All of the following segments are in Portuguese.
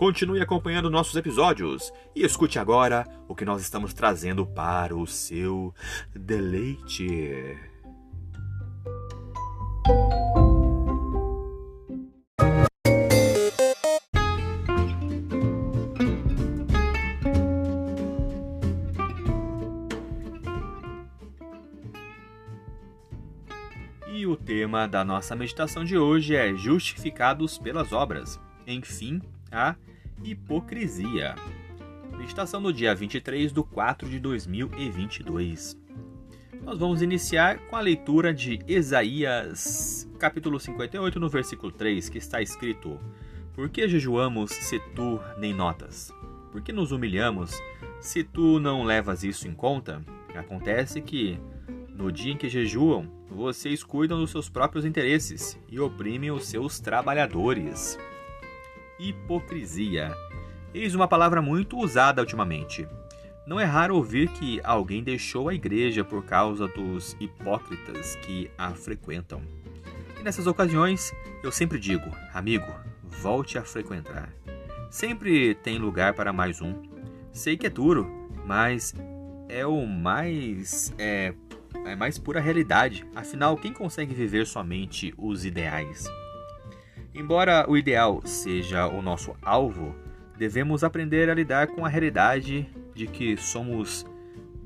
Continue acompanhando nossos episódios e escute agora o que nós estamos trazendo para o seu deleite. E o tema da nossa meditação de hoje é Justificados pelas Obras. Enfim, a hipocrisia. Meditação no dia 23 de 4 de 2022. Nós vamos iniciar com a leitura de Isaías, capítulo 58, no versículo 3, que está escrito: Por que jejuamos se tu nem notas? Por que nos humilhamos se tu não levas isso em conta? Acontece que, no dia em que jejuam, vocês cuidam dos seus próprios interesses e oprimem os seus trabalhadores hipocrisia. Eis uma palavra muito usada ultimamente. Não é raro ouvir que alguém deixou a igreja por causa dos hipócritas que a frequentam. E nessas ocasiões, eu sempre digo, amigo, volte a frequentar. Sempre tem lugar para mais um. Sei que é duro, mas é o mais é, é mais pura realidade. Afinal, quem consegue viver somente os ideais? Embora o ideal seja o nosso alvo, devemos aprender a lidar com a realidade de que somos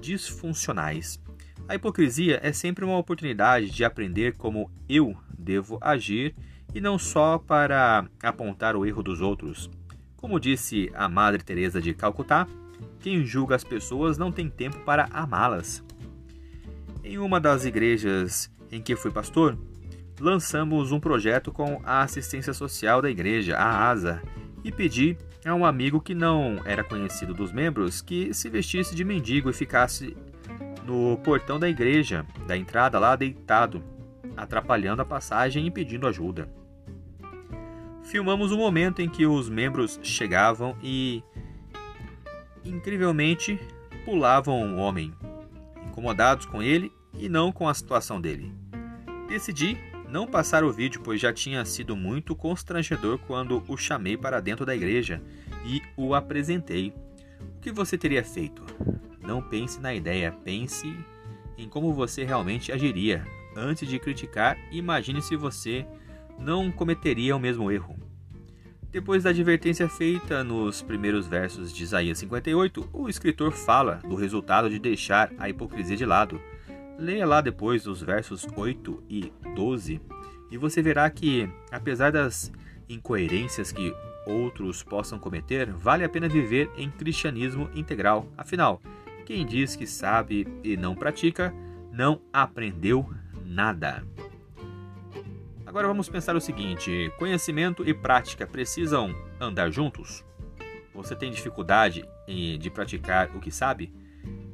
disfuncionais. A hipocrisia é sempre uma oportunidade de aprender como eu devo agir e não só para apontar o erro dos outros. Como disse a Madre Teresa de Calcutá, quem julga as pessoas não tem tempo para amá-las. Em uma das igrejas em que fui pastor, lançamos um projeto com a assistência social da igreja, a ASA, e pedi a um amigo que não era conhecido dos membros que se vestisse de mendigo e ficasse no portão da igreja, da entrada lá deitado, atrapalhando a passagem e pedindo ajuda. Filmamos o momento em que os membros chegavam e, incrivelmente, pulavam o homem, incomodados com ele e não com a situação dele. Decidi não passar o vídeo, pois já tinha sido muito constrangedor quando o chamei para dentro da igreja e o apresentei. O que você teria feito? Não pense na ideia, pense em como você realmente agiria. Antes de criticar, imagine se você não cometeria o mesmo erro. Depois da advertência feita nos primeiros versos de Isaías 58, o escritor fala do resultado de deixar a hipocrisia de lado Leia lá depois os versos 8 e 12 e você verá que, apesar das incoerências que outros possam cometer, vale a pena viver em cristianismo integral. Afinal, quem diz que sabe e não pratica, não aprendeu nada. Agora vamos pensar o seguinte: conhecimento e prática precisam andar juntos? Você tem dificuldade de praticar o que sabe?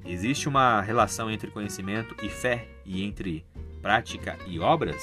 Existe uma relação entre conhecimento e fé e entre prática e obras?